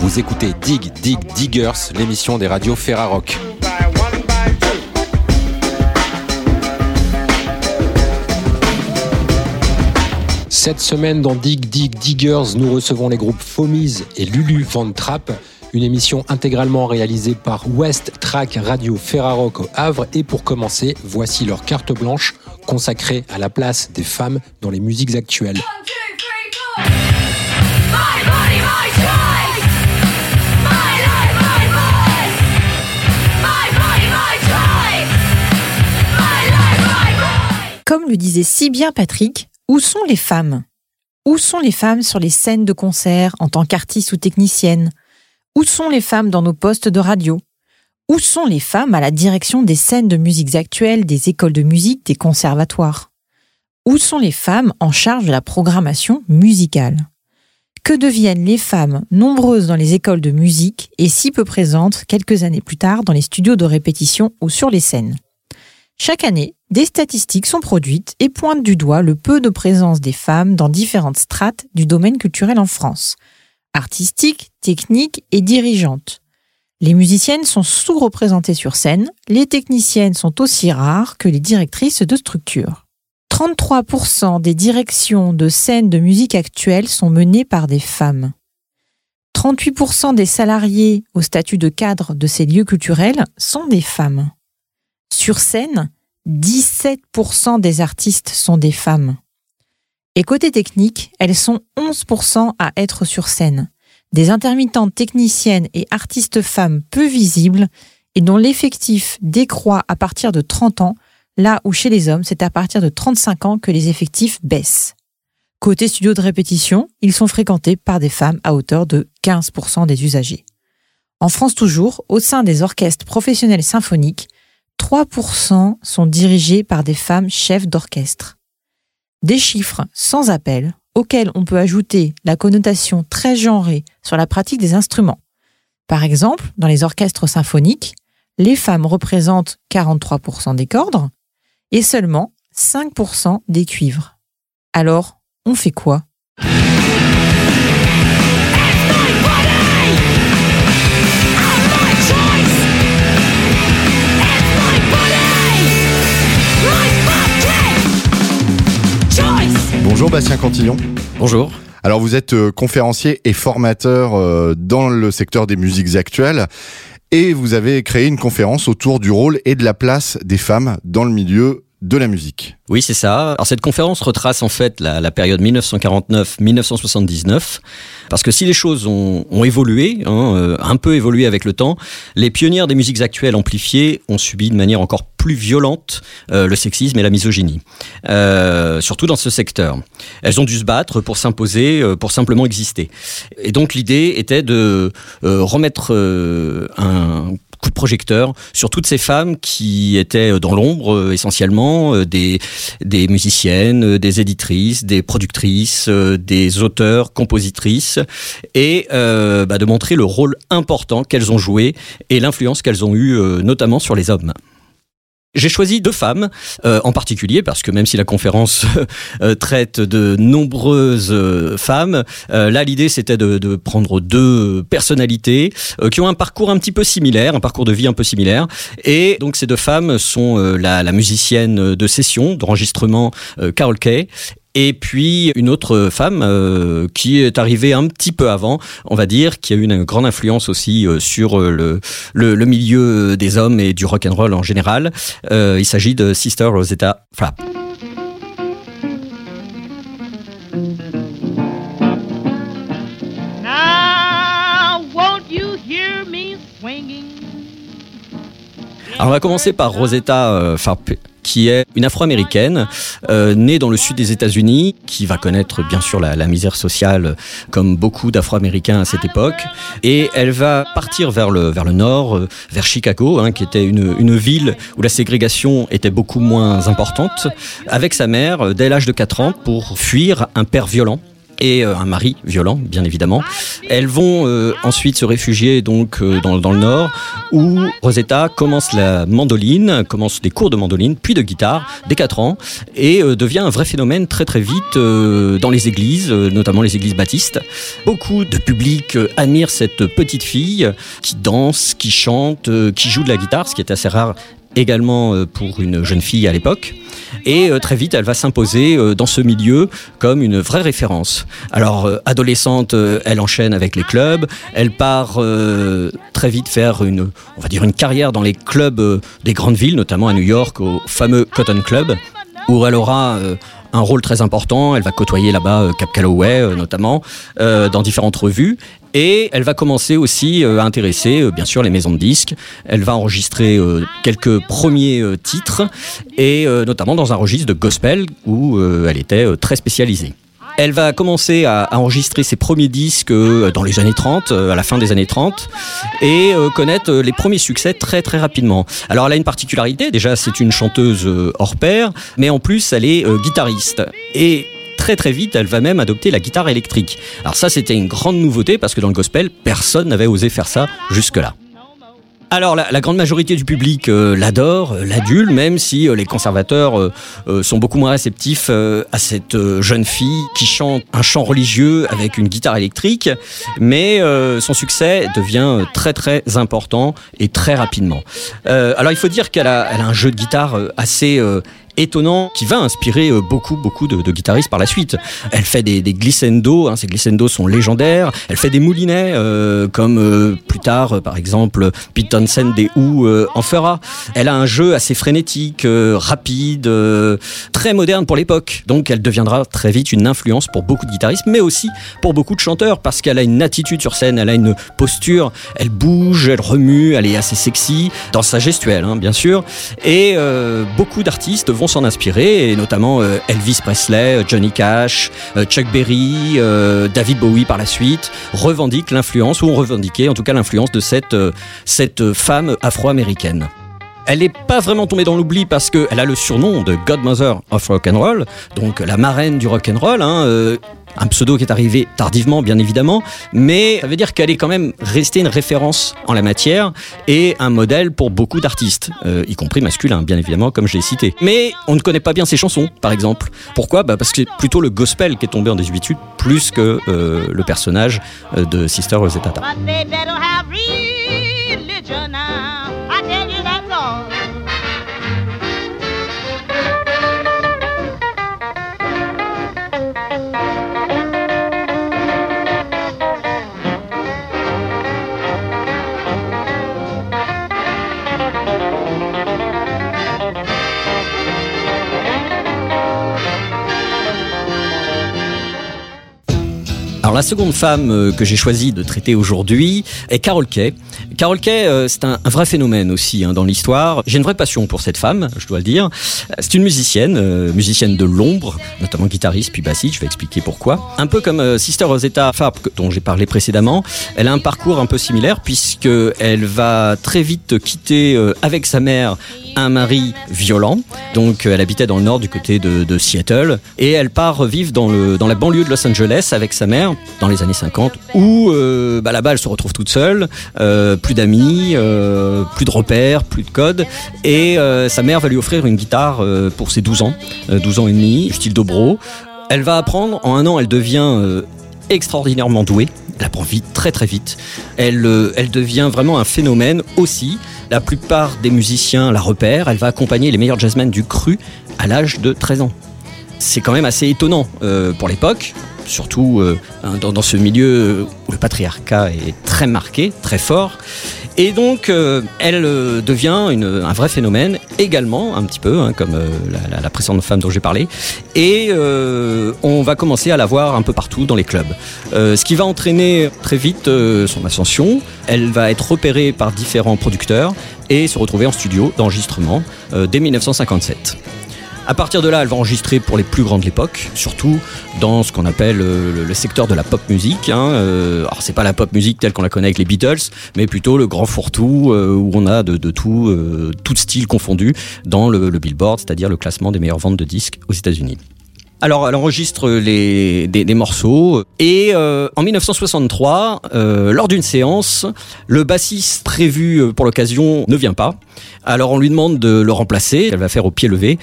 Vous écoutez Dig Dig Diggers, l'émission des radios Ferrarock. Cette semaine dans Dig Dig Diggers, nous recevons les groupes Fomise et Lulu Van Trapp, une émission intégralement réalisée par West Track Radio Ferrarock au Havre. Et pour commencer, voici leur carte blanche consacrée à la place des femmes dans les musiques actuelles. Comme le disait si bien Patrick, où sont les femmes? Où sont les femmes sur les scènes de concert en tant qu'artistes ou techniciennes? Où sont les femmes dans nos postes de radio? Où sont les femmes à la direction des scènes de musiques actuelles, des écoles de musique, des conservatoires? Où sont les femmes en charge de la programmation musicale? Que deviennent les femmes nombreuses dans les écoles de musique et si peu présentes quelques années plus tard dans les studios de répétition ou sur les scènes? Chaque année, des statistiques sont produites et pointent du doigt le peu de présence des femmes dans différentes strates du domaine culturel en France, artistiques, techniques et dirigeantes. Les musiciennes sont sous-représentées sur scène, les techniciennes sont aussi rares que les directrices de structure. 33% des directions de scènes de musique actuelle sont menées par des femmes. 38% des salariés au statut de cadre de ces lieux culturels sont des femmes. Sur scène, 17% des artistes sont des femmes. Et côté technique, elles sont 11% à être sur scène. Des intermittentes techniciennes et artistes femmes peu visibles et dont l'effectif décroît à partir de 30 ans, là où chez les hommes, c'est à partir de 35 ans que les effectifs baissent. Côté studio de répétition, ils sont fréquentés par des femmes à hauteur de 15% des usagers. En France toujours, au sein des orchestres professionnels symphoniques, 3% sont dirigés par des femmes chefs d'orchestre. Des chiffres sans appel auxquels on peut ajouter la connotation très genrée sur la pratique des instruments. Par exemple, dans les orchestres symphoniques, les femmes représentent 43% des cordes et seulement 5% des cuivres. Alors, on fait quoi? Bonjour Bastien Cantillon. Bonjour. Alors vous êtes euh, conférencier et formateur euh, dans le secteur des musiques actuelles et vous avez créé une conférence autour du rôle et de la place des femmes dans le milieu de la musique. Oui, c'est ça. Alors cette conférence retrace en fait la, la période 1949-1979, parce que si les choses ont, ont évolué, hein, euh, un peu évolué avec le temps, les pionnières des musiques actuelles amplifiées ont subi de manière encore plus violente euh, le sexisme et la misogynie, euh, surtout dans ce secteur. Elles ont dû se battre pour s'imposer, euh, pour simplement exister. Et donc l'idée était de remettre un coup de projecteur sur toutes ces femmes qui étaient dans l'ombre essentiellement, des, musiciennes, des éditrices, des productrices, des auteurs, compositrices, et bah, de montrer le rôle important qu'elles ont joué et l'influence qu'elles ont eue notamment sur les hommes. J'ai choisi deux femmes euh, en particulier parce que même si la conférence euh, traite de nombreuses euh, femmes, euh, là l'idée c'était de, de prendre deux personnalités euh, qui ont un parcours un petit peu similaire, un parcours de vie un peu similaire. Et donc ces deux femmes sont la, la musicienne de session, d'enregistrement Carol Kay et puis une autre femme euh, qui est arrivée un petit peu avant, on va dire, qui a eu une grande influence aussi euh, sur euh, le, le, le milieu des hommes et du rock and roll en général. Euh, il s'agit de Sister Rosetta swinging? Alors on va commencer par Rosetta Tharpe, qui est une afro-américaine euh, née dans le sud des États-Unis, qui va connaître bien sûr la, la misère sociale comme beaucoup d'afro-américains à cette époque. Et elle va partir vers le, vers le nord, euh, vers Chicago, hein, qui était une, une ville où la ségrégation était beaucoup moins importante, avec sa mère euh, dès l'âge de 4 ans pour fuir un père violent et euh, un mari violent, bien évidemment. Elles vont euh, ensuite se réfugier donc euh, dans, le nord, où Rosetta commence la mandoline, commence des cours de mandoline, puis de guitare, dès 4 ans, et devient un vrai phénomène très très vite dans les églises, notamment les églises baptistes. Beaucoup de public admirent cette petite fille qui danse, qui chante, qui joue de la guitare, ce qui est assez rare également euh, pour une jeune fille à l'époque. Et euh, très vite, elle va s'imposer euh, dans ce milieu comme une vraie référence. Alors, adolescente, elle enchaîne avec les clubs. Elle part très vite faire une, on va dire, une carrière dans les clubs des grandes villes, notamment à New York, au fameux Cotton Club, où elle aura un rôle très important. Elle va côtoyer là-bas Cap Calloway, notamment, dans différentes revues. Et elle va commencer aussi euh, à intéresser, euh, bien sûr, les maisons de disques. Elle va enregistrer euh, quelques premiers titres, et notamment dans un registre de gospel où elle était très spécialisée. Elle va commencer à, enregistrer ses premiers disques dans les années 30, euh, à la fin des années 30, et connaître les premiers succès très très rapidement. Alors elle a une particularité, déjà c'est une chanteuse hors pair, mais en plus elle est guitariste. Et très très vite, elle va même adopter la guitare électrique. Alors ça c'était une grande nouveauté parce que dans le gospel, personne n'avait osé faire ça jusque-là. Alors la, grande majorité du public euh, l'adore, euh, l'adule, même si euh, les conservateurs euh, sont beaucoup moins réceptifs à cette jeune fille qui chante un chant religieux avec une guitare électrique, mais son succès devient très très important et très rapidement. Alors il faut dire qu'elle a, a un jeu de guitare assez étonnant qui va inspirer euh, beaucoup beaucoup de, de guitaristes par la suite. Elle fait des, des glissando, hein, ces glissando sont légendaires. Elle fait des moulinets euh, comme euh, plus tard euh, par exemple Pete Townsend des Who euh, en fera. Elle a un jeu assez frénétique, euh, rapide, très moderne pour l'époque. Donc elle deviendra très vite une influence pour beaucoup de guitaristes, mais aussi pour beaucoup de chanteurs parce qu'elle a une attitude sur scène, elle a une posture, elle bouge, elle remue, elle est assez sexy dans sa gestuelle, hein, bien sûr. Et beaucoup d'artistes vont s'en inspirer, et notamment euh, Elvis Presley, euh, Johnny Cash, euh, Chuck Berry, David Bowie par la suite, revendiquent l'influence, ou ont revendiqué en tout cas l'influence de cette femme afro-américaine. Elle n'est pas vraiment tombée dans l'oubli parce qu'elle a le surnom de Godmother of Rock and Roll, donc la marraine du rock and roll. Hein, euh, un pseudo qui est arrivé tardivement, bien évidemment, mais ça veut dire qu'elle est quand même restée une référence en la matière et un modèle pour beaucoup d'artistes, euh, y compris masculins, bien évidemment, comme je l'ai cité. Mais on ne connaît pas bien ses chansons, par exemple. Pourquoi? Bah Parce que c'est plutôt le gospel qui est tombé en désuétude plus que euh, le personnage euh, de Sister Rosetta. Alors la seconde femme euh, que j'ai choisi de traiter aujourd'hui est Carol Kay. Carol Kay, euh, c'est un, vrai phénomène aussi hein, dans l'histoire. J'ai une vraie passion pour cette femme, je dois le dire. C'est une musicienne, euh, musicienne de l'ombre, notamment guitariste puis bassiste, je vais expliquer pourquoi. Un peu comme euh, Sister Rosetta que- dont j'ai parlé précédemment, elle a un parcours un peu similaire puisque elle va très vite quitter euh, avec sa mère un mari violent. Donc euh, elle habitait dans le nord du côté de, de Seattle et elle part vivre dans, le, dans la banlieue de Los Angeles avec sa mère dans les années 50 où euh, bah, là-bas elle se retrouve toute seule, euh, plus d'amis, euh, plus de repères, plus de codes et euh, sa mère va lui offrir une guitare pour ses 12 ans, euh, 12 ans et demi, style dobro. Elle va apprendre, en un an elle devient extraordinairement douée. Elle apprend vite, très très vite. Elle, devient vraiment un phénomène aussi. La plupart des musiciens la repèrent. Elle va accompagner les meilleurs jazzmen du cru à l'âge de 13 ans. C'est quand même assez étonnant pour l'époque, surtout euh, dans, ce milieu où le patriarcat est très marqué, très fort. Et donc, euh, elle euh, devient un vrai phénomène également, un petit peu, hein, comme la, la- la femme dont j'ai parlé. Et on va commencer à la voir un peu partout dans les clubs. Ce qui va entraîner très vite son ascension. Elle va être repérée par différents producteurs et se retrouver en studio d'enregistrement dès 1957. À partir de là, elle va enregistrer pour les plus grands de l'époque, surtout dans ce qu'on appelle euh, le, secteur de la pop musique. Hein. Euh, alors c'est pas la pop musique telle qu'on la connaît avec les Beatles, mais plutôt le grand fourre-tout euh, où on a de, de tout, tout style confondu dans le, Billboard, c'est-à-dire le classement des meilleures ventes de disques aux États-Unis. Alors, elle enregistre les, des, morceaux et en 1963, euh, lors d'une séance, le bassiste prévu pour l'occasion ne vient pas. Alors, on lui demande de le remplacer. Elle va faire au pied levé.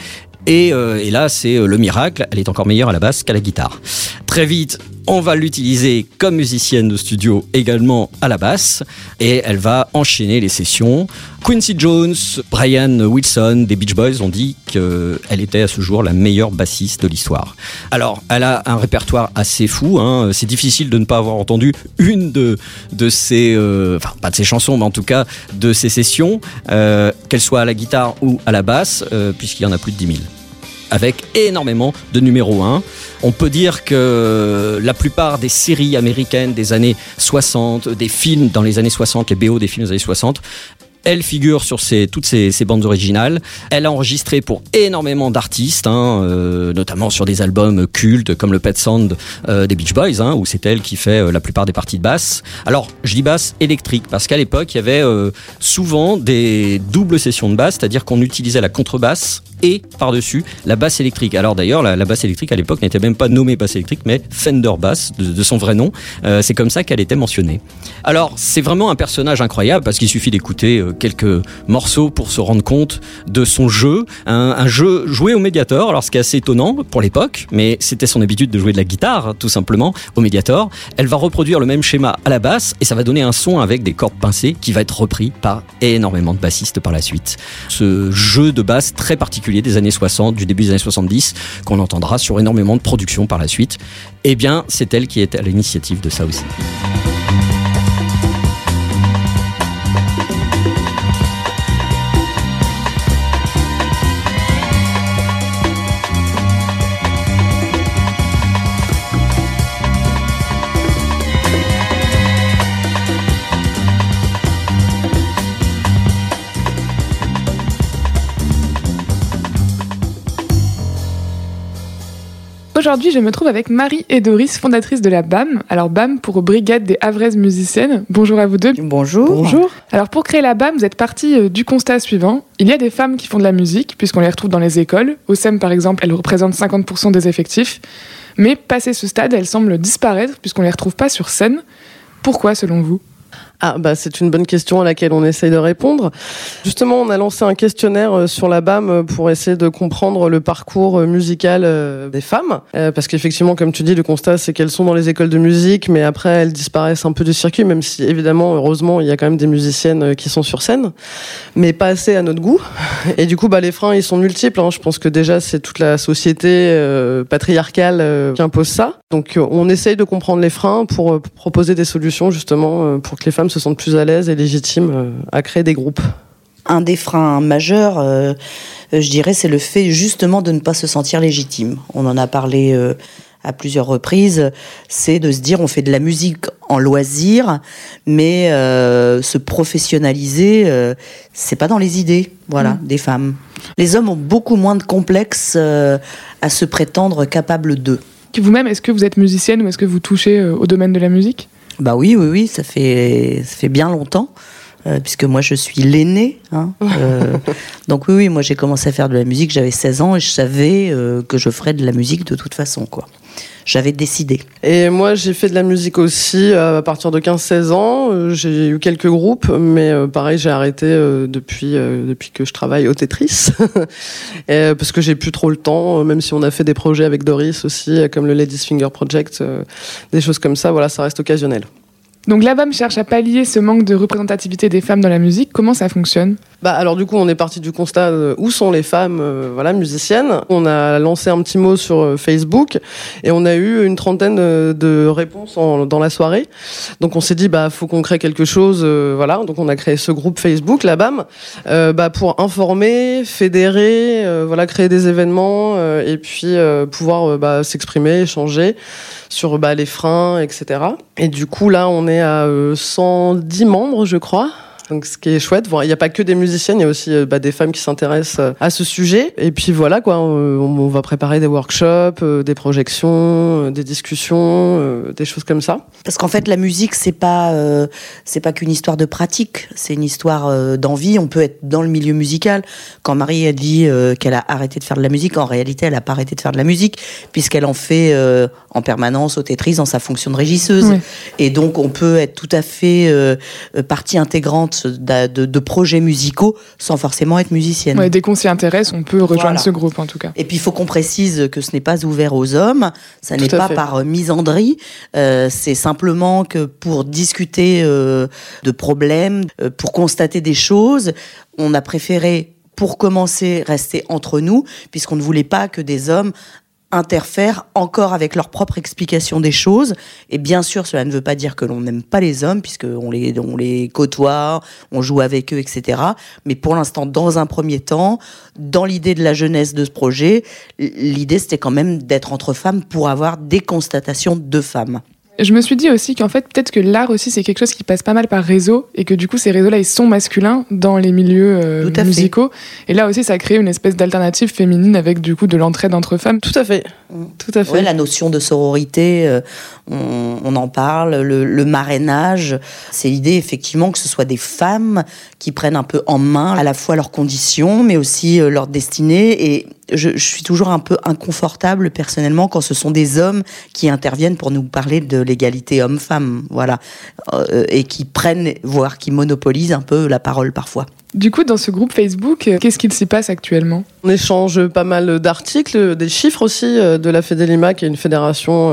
Et, euh, là, c'est euh, le miracle. Elle est encore meilleure à la basse qu'à la guitare. Très vite, on va l'utiliser comme musicienne de studio également à la basse. Et elle va enchaîner les sessions. Quincy Jones, Brian Wilson des Beach Boys ont dit qu'elle était à ce jour la meilleure bassiste de l'histoire. Alors, elle a un répertoire assez fou. Hein. C'est difficile de ne pas avoir entendu une de, de ses, euh, enfin pas de ses chansons, mais en tout cas de ses sessions, euh, qu'elle à la guitare ou à la basse, euh, puisqu'il y en a plus de 10 000 avec énormément de numéro 1. On peut dire que la plupart des séries américaines des années 60, des films dans les années 60, les BO des films des années 60, elle figure sur ces, toutes ces, ces bandes originales. Elle a enregistré pour énormément d'artistes, hein, euh, notamment sur des albums cultes comme le Pet Sound euh, des Beach Boys, hein, où c'est elle qui fait euh, la plupart des parties de basse. Alors, je dis basse électrique parce qu'à l'époque, il y avait euh, souvent des doubles sessions de basse, c'est-à-dire qu'on utilisait la contrebasse et par-dessus la basse électrique. Alors d'ailleurs, la, la basse électrique à l'époque n'était même pas nommée basse électrique, mais Fender Bass, de, son vrai nom. Euh, c'est comme ça qu'elle était mentionnée. Alors, c'est vraiment un personnage incroyable parce qu'il suffit d'écouter euh, quelques morceaux pour se rendre compte de son jeu. Un, un jeu joué au Mediator, alors ce qui est assez étonnant pour l'époque, mais c'était son habitude de jouer de la guitare, hein, tout simplement, au Mediator. Elle va reproduire le même schéma à la basse et ça va donner un son avec des cordes pincées qui va être repris par énormément de bassistes par la suite. Ce jeu de basse très particulier des années 60, du début des années 70, qu'on entendra sur énormément de productions par la suite, eh bien, c'est elle qui est à l'initiative de ça aussi. Aujourd'hui, je me trouve avec Marie et Doris, fondatrices de la BAM. Alors BAM pour Brigade des Havraises Musiciennes. Bonjour à vous deux. Bonjour. Bonjour. Alors pour créer la BAM, vous êtes parti euh, du constat suivant. Il y a des femmes qui font de la musique, puisqu'on les retrouve dans les écoles. Au SEM par exemple, elles représentent 50% des effectifs. Mais passé ce stade, elles semblent disparaître, puisqu'on les retrouve pas sur scène. Pourquoi selon vous? Ah bah c'est une bonne question à laquelle on essaye de répondre. Justement, on a lancé un questionnaire euh, sur la BAM euh, pour essayer de comprendre le parcours euh, musical des femmes. Parce qu'effectivement, comme tu dis, le constat c'est qu'elles sont dans les écoles de musique, mais après elles disparaissent un peu du circuit, même si évidemment, heureusement, il y a quand même des musiciennes qui sont sur scène, mais pas assez à notre goût. Et du coup, bah les freins ils sont multiples. hein. Je pense que déjà c'est toute la société patriarcale qui impose ça. Donc on essaye de comprendre les freins pour proposer des solutions justement pour que les femmes se sentent plus à l'aise et légitimes euh, à créer des groupes. Un des freins majeurs, euh, je dirais, c'est le fait justement de ne pas se sentir légitime. On en a parlé euh, à plusieurs reprises. C'est de se dire on fait de la musique en loisir, mais euh, se professionnaliser, euh, c'est pas dans les idées, voilà, des femmes. Les hommes ont beaucoup moins de complexes euh, à se prétendre capables d'eux. Vous-même, est-ce que vous êtes musicienne ou est-ce que vous touchez euh, au domaine de la musique? Bah oui, oui, oui, ça fait, ça fait bien longtemps. euh, puisque moi je suis l'aînée, hein, euh, donc oui, oui, moi j'ai commencé à faire de la musique, j'avais 16 ans et je savais euh, que je ferais de la musique de toute façon, quoi. J'avais décidé. Et moi, j'ai fait de la musique aussi euh, à partir de 15-16 ans. Euh, J'ai eu quelques groupes, mais euh, pareil, j'ai arrêté depuis depuis que je travaille au Tetris, Et, parce que j'ai plus trop le temps. Même si on a fait des projets avec Doris aussi, comme le Ladies Finger Project, des choses comme ça. Voilà, ça reste occasionnel. Donc la BAM cherche à pallier ce manque de représentativité des femmes dans la musique. Comment ça fonctionne? Bah alors du coup on est parti du constat où sont les femmes euh, voilà musiciennes. On a lancé un petit mot sur euh, Facebook et on a eu une trentaine de réponses dans la soirée. Donc on s'est dit bah faut qu'on crée quelque chose euh, voilà donc on a créé ce groupe Facebook la BAM euh, bah pour informer, fédérer voilà créer des événements et puis pouvoir bah, s'exprimer, échanger sur bah, les freins etc. Et du coup là on est à euh, 110 membres je crois. Donc ce qui est chouette, il n'y a pas que des musiciennes, il y a aussi euh, bah, des femmes qui s'intéressent euh, à ce sujet. Et puis voilà quoi, on, on va préparer des workshops, euh, des projections, euh, des discussions, euh, des choses comme ça. Parce qu'en fait, la musique, c'est pas, euh, c'est pas qu'une histoire de pratique, c'est une histoire euh, d'envie. On peut être dans le milieu musical. Quand Marie a dit euh, qu'elle a arrêté de faire de la musique, en réalité, elle a pas arrêté de faire de la musique, puisqu'elle en fait euh, en permanence au Tetris dans sa fonction de régisseuse. Oui. Et donc, on peut être tout à fait euh, euh, partie intégrante de, de projets musicaux sans forcément être musicienne. Ouais, dès qu'on s'y intéresse, on peut rejoindre Voilà. ce groupe en tout cas. Et puis il faut qu'on précise que ce n'est pas ouvert aux hommes, ça n'est pas fait. par euh, misandrie, euh, c'est simplement que pour discuter euh, de problèmes, euh, pour constater des choses, on a préféré pour commencer rester entre nous puisqu'on ne voulait pas que des hommes interfèrent encore avec leur propre explication des choses. Et bien sûr, cela ne veut pas dire que l'on n'aime pas les hommes, puisqu'on les, on les côtoie, on joue avec eux, etc. Mais pour l'instant, dans un premier temps, dans l'idée de la jeunesse de ce projet, l'idée c'était quand même d'être entre femmes pour avoir des constatations de femmes. Je me suis dit aussi qu'en fait, peut-être que l'art aussi, c'est quelque chose qui passe pas mal par réseau et que du coup, ces réseaux-là, ils sont masculins dans les milieux euh, fait. musicaux. Et là aussi, ça crée une espèce d'alternative féminine avec du coup de l'entraide entre femmes. Tout à fait. Tout à fait. Ouais, la notion de sororité, euh, on, on en parle, le, le marrainage, c'est l'idée effectivement que ce soit des femmes qui prennent un peu en main à la fois leurs conditions, mais aussi euh, leur destinée. Et je, je suis toujours un peu inconfortable personnellement quand ce sont des hommes qui interviennent pour nous parler de l'égalité homme-femme, voilà, Euh, et qui prennent, voire qui monopolisent un peu la parole parfois. Du coup, dans ce groupe Facebook, euh, qu'est-ce qu'il s'y passe actuellement? On échange pas mal d'articles, des chiffres aussi euh, de la Fédélima, qui est une fédération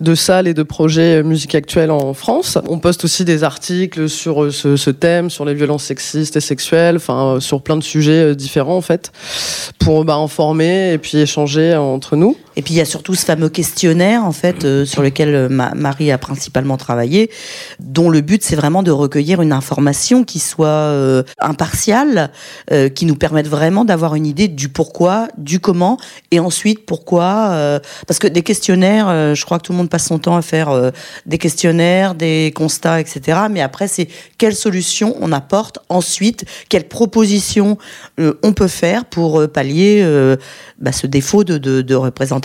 de salles et de projets musique actuelle en France. On poste aussi des articles sur ce, ce thème, sur les violences sexistes et sexuelles, enfin sur plein de sujets différents en fait, pour bah, informer et puis échanger entre nous. Et puis il y a surtout ce fameux questionnaire en fait euh, sur lequel euh, ma- Marie a principalement travaillé, dont le but c'est vraiment de recueillir une information qui soit euh, impartiale, qui nous permette vraiment d'avoir une idée du pourquoi, du comment, et ensuite pourquoi. parce que des questionnaires, je crois que tout le monde passe son temps à faire des questionnaires, des constats, etc. Mais après c'est quelle solution on apporte ensuite, quelles propositions on peut faire pour pallier bah, ce défaut de, de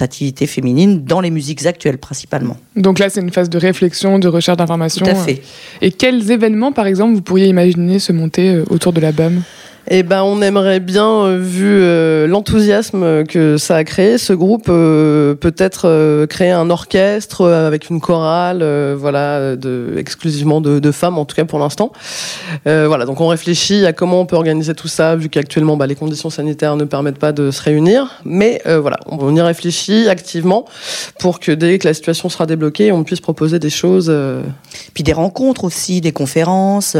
représentativité féminine dans les musiques actuelles principalement. Donc là, c'est une phase de réflexion, de recherche d'informations. Tout à fait. Et quels événements, par exemple, vous pourriez imaginer se monter euh, autour de la BAM? Eh ben, on aimerait bien, euh, vu euh, l'enthousiasme que ça a créé, ce groupe euh, peut-être créer un orchestre avec une chorale, voilà, exclusivement de, femmes, en tout cas pour l'instant. Voilà, donc on réfléchit à comment on peut organiser tout ça, vu qu'actuellement bah, les conditions sanitaires ne permettent pas de se réunir. Mais voilà, on, y réfléchit activement pour que dès que la situation sera débloquée, on puisse proposer des choses. Puis des rencontres aussi, des conférences,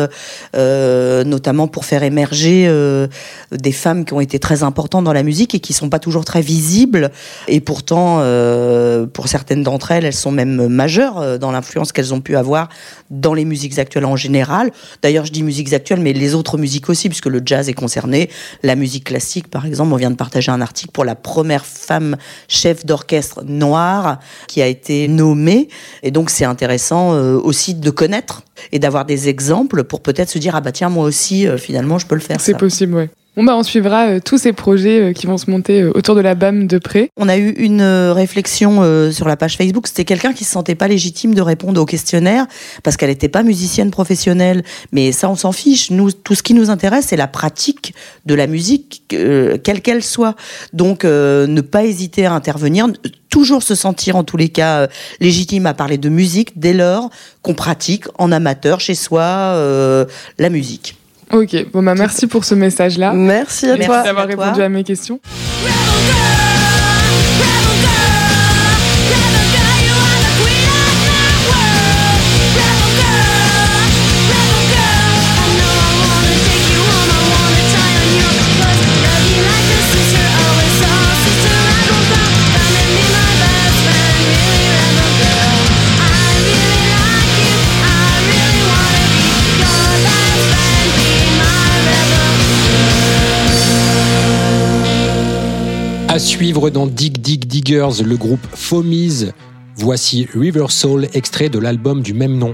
notamment pour faire émerger euh, des femmes qui ont été très importantes dans la musique et qui sont pas toujours très visibles. Et pourtant, euh, pour certaines d'entre elles, elles sont même majeures euh, dans l'influence qu'elles ont pu avoir dans les musiques actuelles en général. D'ailleurs, je dis musiques actuelles, mais les autres musiques aussi, puisque le jazz est concerné. La musique classique, par exemple, on vient de partager un article pour la première femme chef d'orchestre noire qui a été nommée. Et donc, c'est intéressant euh, aussi de connaître et d'avoir des exemples pour peut-être se dire ah bah tiens moi aussi euh, finalement je peux le faire. C'est. Bah, on suivra euh, tous ces projets euh, qui vont se monter euh, autour de la BAM de près. On a eu une réflexion sur la page Facebook. C'était quelqu'un qui se sentait pas légitime de répondre au questionnaire parce qu'elle n'était pas musicienne professionnelle. Mais ça, on s'en fiche. Nous, tout ce qui nous intéresse, c'est la pratique de la musique, quelle qu'elle soit. Donc, ne pas hésiter à intervenir. Toujours se sentir, en tous les cas, légitime à parler de musique dès lors qu'on pratique en amateur chez soi la musique. Ok, bon, bah, merci pour ce message-là. Merci à Merci. toi. d'avoir à toi. répondu à mes questions. À suivre dans Dig Dig Diggers, le groupe Fomise. Voici River Soul, extrait de l'album du même nom.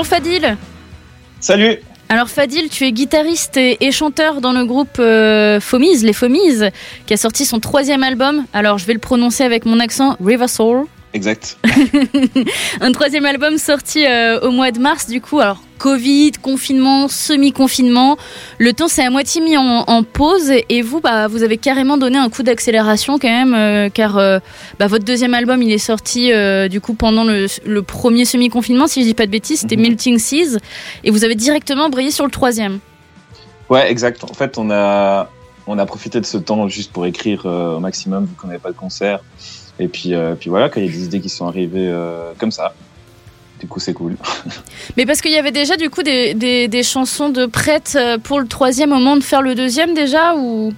Bonjour Fadil. Salut Alors Fadil, tu es guitariste et, chanteur dans le groupe euh, Fomise, les Fomises, qui a sorti son troisième album. Alors je vais le prononcer avec mon accent, River Soul. Exact. Un troisième album sorti euh, au mois de mars, du coup. Alors, Covid, confinement, semi-confinement. Le temps s'est à moitié mis en, en pause. Et vous, bah, vous avez carrément donné un coup d'accélération quand même, euh, car euh, bah, votre deuxième album, il est sorti euh, du coup pendant le, le premier semi-confinement, si je dis pas de bêtises. C'était Mhm. Melting Seas. Et vous avez directement brillé sur le troisième. Ouais, exact. En fait, on a, on a profité de ce temps juste pour écrire au maximum, vu qu'on n'avait pas de concert. Et puis, puis voilà, quand il y a des idées qui sont arrivées comme ça. Du coup, c'est cool. Mais parce qu'il y avait déjà du coup des, des, des chansons de prêtes euh, pour le troisième au moment de faire le deuxième déjà ou?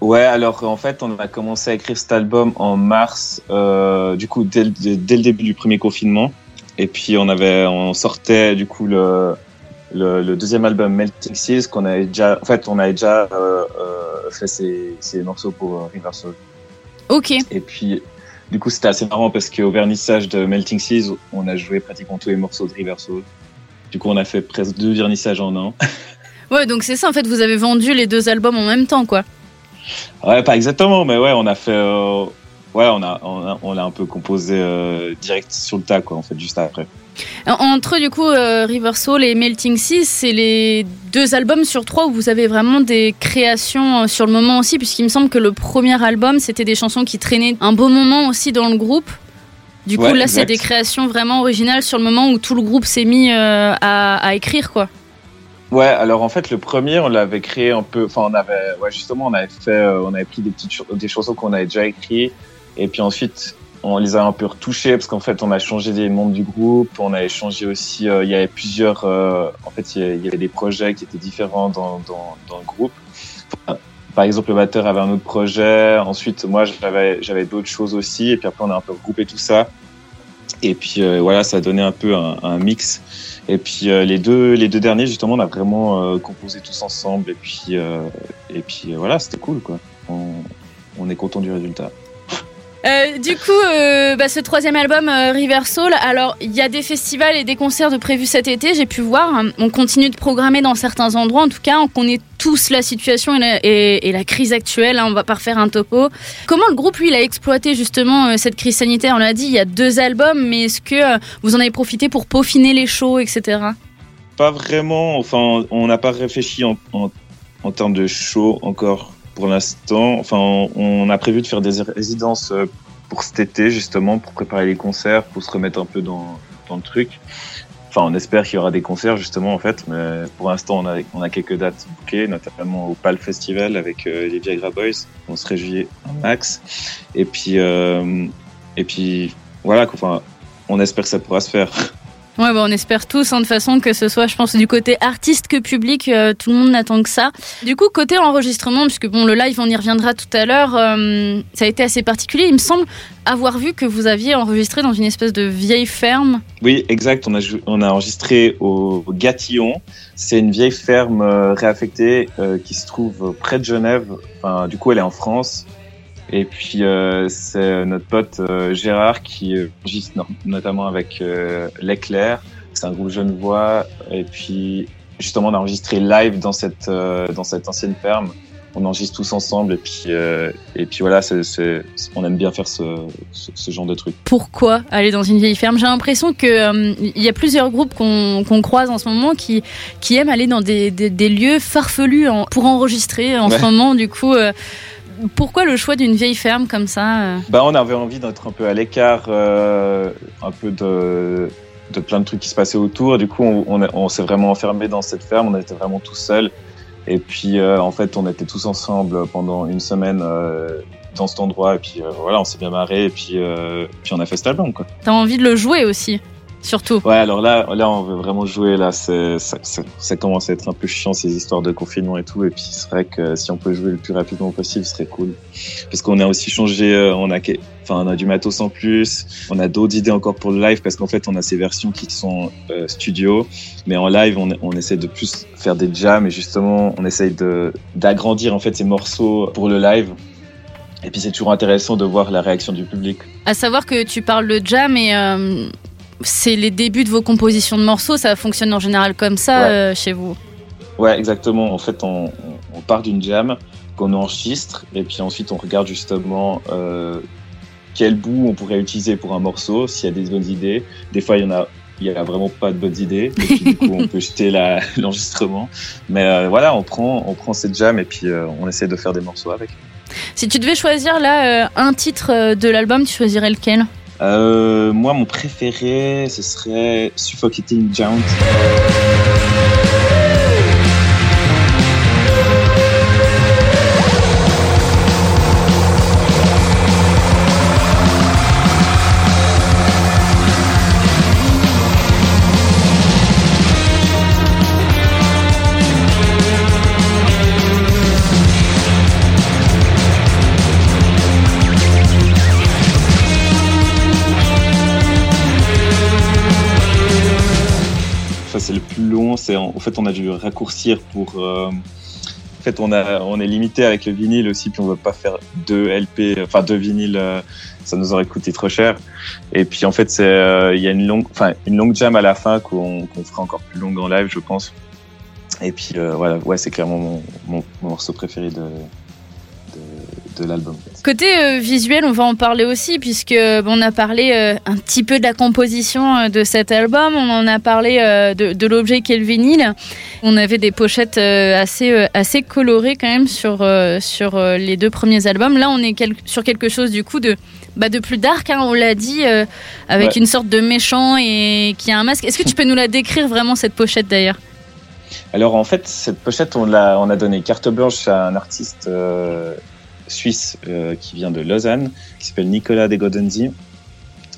Ouais, alors en fait, on a commencé à écrire cet album en mars, euh, du coup, dès, le- dès le début du premier confinement. Et puis, on avait, on sortait du coup le, le, le deuxième album Melting Seas qu'on avait déjà, en fait, on avait déjà euh, euh, fait ces, morceaux pour River Soul. Ok. Et puis, du coup, c'était assez marrant parce qu'au vernissage de Melting Seas, on a joué pratiquement tous les morceaux de River Soul. Du coup, on a fait presque deux vernissages en un. Ouais, donc c'est ça en fait, vous avez vendu les deux albums en même temps quoi. Ouais, pas exactement, mais ouais, on a fait, euh, ouais, on a, on a, on l'a un peu composé euh, direct sur le tas, quoi, en fait, juste après. En- Entre du coup euh, River Soul et Melting Sea, c'est les deux albums sur trois où vous avez vraiment des créations euh, sur le moment aussi, puisqu'il me semble que le premier album c'était des chansons qui traînaient un beau moment aussi dans le groupe. Du coup Ouais, là c'est des créations vraiment originales sur le moment où tout le groupe s'est mis euh, à, à écrire quoi. Ouais, alors en fait, le premier, on l'avait créé un peu, enfin, on avait, ouais, justement, on avait fait, euh, on avait pris des petites, des chansons qu'on avait déjà écrites, et puis ensuite, on les a un peu retouchées, parce qu'en fait, on a changé des membres du groupe, on a échangé aussi, euh, il y avait plusieurs, euh, en fait, il y, avait des projets qui étaient différents dans, dans, dans le groupe. Par exemple, le batteur avait un autre projet, ensuite, moi, j'avais, j'avais d'autres choses aussi, et puis après, on a un peu regroupé tout ça. Et puis euh, voilà, ça a donné un peu un, un mix. Et puis euh, les deux les deux derniers justement, on a vraiment euh, composé tous ensemble. Et puis euh, et puis voilà, c'était cool quoi. On, on est content du résultat. Euh, du coup, euh, bah, ce troisième album, euh, River Soul, alors il y a des festivals et des concerts de prévus cet été, j'ai pu voir. On continue de programmer dans certains endroits, en tout cas, on connaît tous la situation et la, crise actuelle, hein, on va pas refaire un topo. Comment le groupe, lui, il a exploité justement euh, cette crise sanitaire? On l'a dit, il y a deux albums, mais est-ce que vous en avez profité pour peaufiner les shows, etc. Pas vraiment. Enfin, on n'a pas réfléchi en, en, en termes de show encore pour l'instant. Enfin, on, on a prévu de faire des résidences euh, pour cet été justement pour préparer les concerts, pour se remettre un peu dans, dans le truc. Enfin, on espère qu'il y aura des concerts justement en fait, mais pour l'instant on a, on a quelques dates bookées, notamment au PAL Festival avec euh, les Viagra Boys. On se réjouit un max. Et puis, euh, et puis voilà, enfin, on espère que ça pourra se faire. Ouais, bah, on espère tous, hein, de façon, que ce soit, je pense, du côté artiste que public, euh, tout le monde n'attend que ça. Du coup, côté enregistrement, puisque bon, le live, on y reviendra tout à l'heure, euh, ça a été assez particulier. Il me semble avoir vu que vous aviez enregistré dans une espèce de vieille ferme. Oui, exact. On a, enregistré au, Gatillon. C'est une vieille ferme euh, réaffectée qui se trouve près de Genève. Du coup, elle est en France. Et puis, euh, c'est notre pote euh, Gérard qui euh, enregistre no- notamment avec L'Éclair. C'est un groupe genevois. Et puis, justement, on a enregistré live dans cette, dans cette ancienne ferme. On enregistre tous ensemble. Et puis, euh, et puis voilà, on aime bien faire ce, ce, ce genre de truc. Pourquoi aller dans une vieille ferme? J'ai l'impression que euh, il y a plusieurs groupes qu'on qu'on croise en ce moment qui, qui aiment aller dans des, des, des lieux farfelus en- pour enregistrer en Ouais. ce moment. Du coup, euh, pourquoi le choix d'une vieille ferme comme ça euh Bah, on avait envie d'être un peu à l'écart, euh, un peu de, de plein de trucs qui se passaient autour. Du coup, on, on, a- on s'est vraiment enfermé dans cette ferme. On était vraiment tout seul. Et puis, euh, en fait, on était tous ensemble pendant une semaine euh, dans cet endroit. Et puis, voilà, on s'est bien marré. Et puis, puis, on a fait cet album. T'as envie de le jouer aussi, surtout. Ouais, alors là, là, on veut vraiment jouer. Là, ça, ça, ça commence à être un peu chiant ces histoires de confinement et tout. Et puis, c'est vrai que si on peut jouer le plus rapidement possible, ce serait cool. Parce qu'on a aussi changé, euh, on a, enfin, on a du matos en plus. On a d'autres idées encore pour le live parce qu'en fait, on a ces versions qui sont euh, studio, mais en live, on, on essaie de plus faire des jams et justement, on essaye de d'agrandir en fait ces morceaux pour le live. Et puis, c'est toujours intéressant de voir la réaction du public. À savoir que tu parles de jam et euh, c'est les débuts de vos compositions de morceaux, ça fonctionne en général comme ça Ouais. euh, chez vous. Ouais, exactement. En fait, on, part d'une jam qu'on enregistre et puis ensuite on regarde justement euh, quel bout on pourrait utiliser pour un morceau, s'il y a des bonnes idées. Des fois, il y en a, il y a vraiment pas de bonnes idées. Et puis, du coup, on peut jeter l'enregistrement. Mais euh, voilà, on prend, on prend cette jam et puis euh, on essaie de faire des morceaux avec. Si tu devais choisir là euh, un titre de l'album, tu choisirais lequel? Euh, moi, mon préféré, ce serait Suffocating Giant. C'est en, fait, on a dû raccourcir pour. euh, en fait, on est limité avec le vinyle aussi, puis on veut pas faire deux LP, enfin deux vinyles, euh, ça nous aurait coûté trop cher. Et puis en fait, euh, il y a une longue, jam à la fin qu'on fera encore plus longue en live, je pense. Et puis voilà, ouais, c'est clairement mon morceau préféré de, de, l'album. Côté euh, visuel, on va en parler aussi, puisque bon, on a parlé euh, un petit peu de la composition euh, de cet album, on en a parlé euh, de, de l'objet qu'est le vinyle. On avait des pochettes euh, assez, euh, assez colorées quand même sur, euh, sur euh, les deux premiers albums. Là, on est quel- sur quelque chose du coup de, bah, de plus dark, hein, on l'a dit, euh, avec Ouais. une sorte de méchant et qui a un masque. Est-ce que tu peux nous la décrire vraiment cette pochette d'ailleurs? Alors en fait, cette pochette, on l'a, on a donné carte blanche à un artiste euh, suisse euh, qui vient de Lausanne, qui s'appelle Nicolas de Godenzi.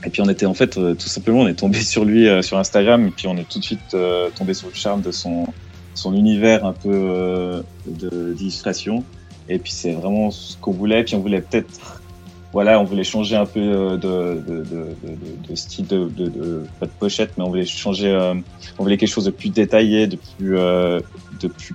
Et puis on était en fait, euh, tout simplement, on est tombé sur lui euh, sur Instagram, et puis on est tout de suite tombé sur le charme de son, son univers un peu d'illustration. Et puis c'est vraiment ce qu'on voulait. Puis on voulait peut-être, voilà, on voulait changer un peu de, style de, de, pochette, mais on voulait changer. on voulait quelque chose de plus détaillé, de plus, euh, de plus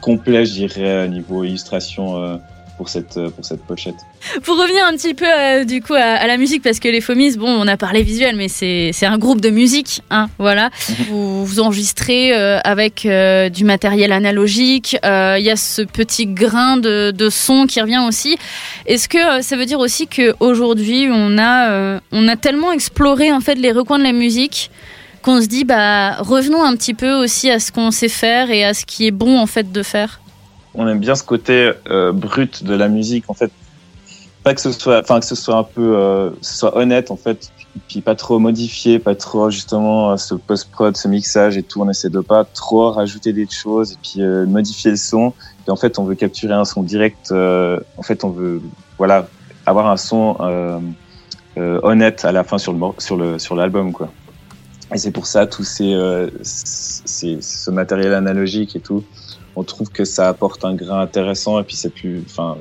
complet, je dirais, au niveau illustration pour cette, euh, pour cette pochette. Pour revenir un petit peu euh, du coup à, à la musique, parce que les Fomis, bon, on a parlé visuel, mais c'est un groupe de musique, hein, voilà. vous, vous enregistrez euh, avec euh, du matériel analogique. Il y a ce petit grain de, de son qui revient aussi. Est-ce que ça veut dire aussi que aujourd'hui on a on a tellement exploré en fait les recoins de la musique qu'on se dit bah revenons un petit peu aussi à ce qu'on sait faire et à ce qui est bon en fait de faire? On aime bien ce côté euh, brut de la musique, en fait. Pas que ce soit, enfin que ce soit un peu, euh, ce soit honnête en fait, puis pas trop modifié, pas trop justement euh, ce post prod, ce mixage et tout. On essaie de pas trop rajouter des choses et puis euh, modifier le son. Et en fait, on veut capturer un son direct. euh, en fait, on veut, voilà, avoir un son euh, honnête à la fin sur le sur le sur l'album quoi. Et c'est pour ça tous ces, ces ce matériel analogique et tout on trouve que ça apporte un grain intéressant et puis c'est plus enfin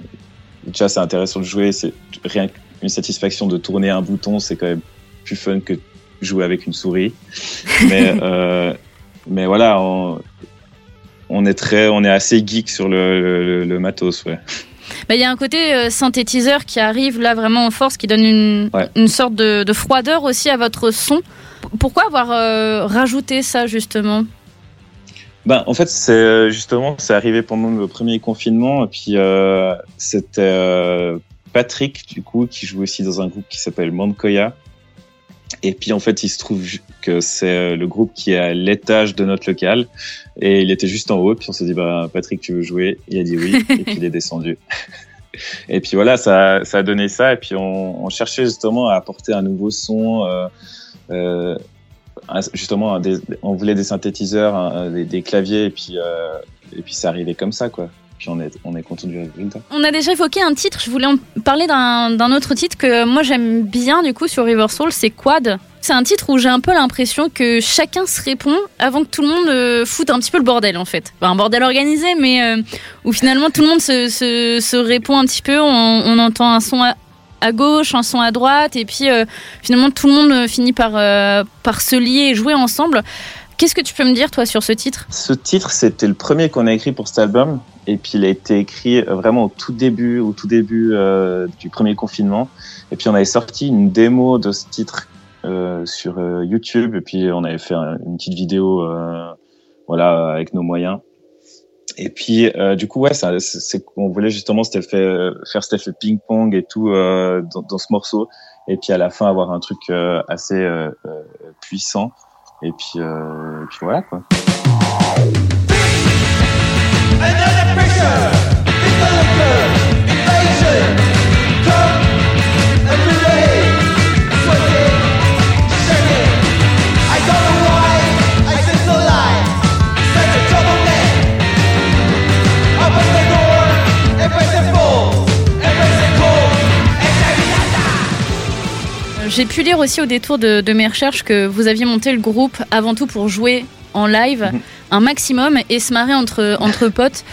déjà c'est intéressant de jouer c'est rien qu'une satisfaction de tourner un bouton c'est quand même plus fun que jouer avec une souris mais euh, mais voilà on, on est très on est assez geek sur le, le, le matos ouais Bah, Il y a un côté euh, synthétiseur qui arrive là vraiment en force, qui donne une, Ouais. une sorte de, de froideur aussi à votre son. Pourquoi avoir euh, rajouté ça justement? Ben, en fait, c'est euh, justement, c'est arrivé pendant le premier confinement, et puis euh, c'était euh, Patrick, du coup, qui joue aussi dans un groupe qui s'appelle Mankoya. Et puis, en fait, il se trouve que c'est euh, le groupe qui est à l'étage de notre local, et il était juste en haut, puis on s'est dit, bah, Patrick, tu veux jouer? Il a dit oui, et puis il est descendu. Et puis voilà, ça, ça a donné ça, et puis on, on cherchait justement à apporter un nouveau son. Euh, euh, justement, on voulait des synthétiseurs, des, claviers, et puis, euh, et puis c'est arrivé comme ça, quoi. Puis on est, on est content du résultat. On a déjà évoqué un titre, je voulais en parler d'un autre titre que moi j'aime bien du coup sur River Soul, c'est Quad. C'est un titre où j'ai un peu l'impression que chacun se répond avant que tout le monde euh, foute un petit peu le bordel en fait. Un bordel organisé, mais euh, où finalement tout le monde se, se, répond un petit peu. On entend un son à, gauche, un son à droite, et puis euh, finalement tout le monde euh, finit par, euh, par se lier et jouer ensemble. Qu'est-ce que tu peux me dire toi sur ce titre? Ce titre, c'était le premier qu'on a écrit pour cet album, et puis il a été écrit euh, vraiment au tout début, au tout début euh, du premier confinement. Et puis on avait sorti une démo de ce titre euh, sur YouTube et puis on avait fait un- une petite vidéo, voilà, avec nos moyens. Et puis euh, du coup ouais, c'est qu'on voulait justement c'était fait faire cet effet ping pong et tout euh, dans, dans ce morceau. Et puis à la fin avoir un truc euh, assez euh, euh, puissant. Et puis euh, et puis voilà quoi. J'ai pu lire aussi au détour de, de mes recherches que vous aviez monté le groupe avant tout pour jouer en live Mhm. un maximum et se marrer entre, entre potes.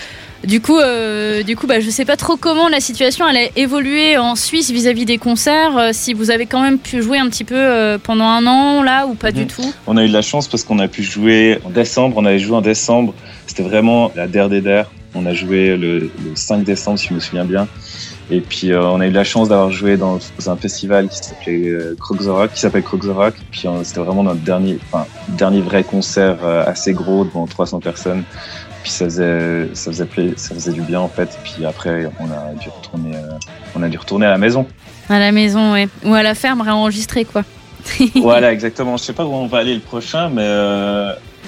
Du coup, euh, du coup bah, je sais pas trop comment la situation elle a évolué en Suisse vis-à-vis des concerts, euh, si vous avez quand même pu jouer un petit peu euh, pendant un an là ou pas du Mhm. tout? On a eu de la chance parce qu'on a pu jouer en décembre. On avait joué en décembre. C'était vraiment la der des der. On a joué le, le 5 décembre, si je me souviens bien. Et puis euh, on a eu la chance d'avoir joué dans un festival qui s'appelait euh, Crocs the Rock, qui s'appelle Rock. Et puis euh, c'était vraiment notre dernier, enfin dernier vrai concert euh, assez gros devant 300 personnes. Puis ça faisait, ça faisait pla- ça faisait du bien en fait. Et puis après on a dû retourner, on a dû retourner à la maison. À la maison, ouais. Ou à la ferme réenregistrer quoi. voilà, exactement. Je sais pas où on va aller le prochain, mais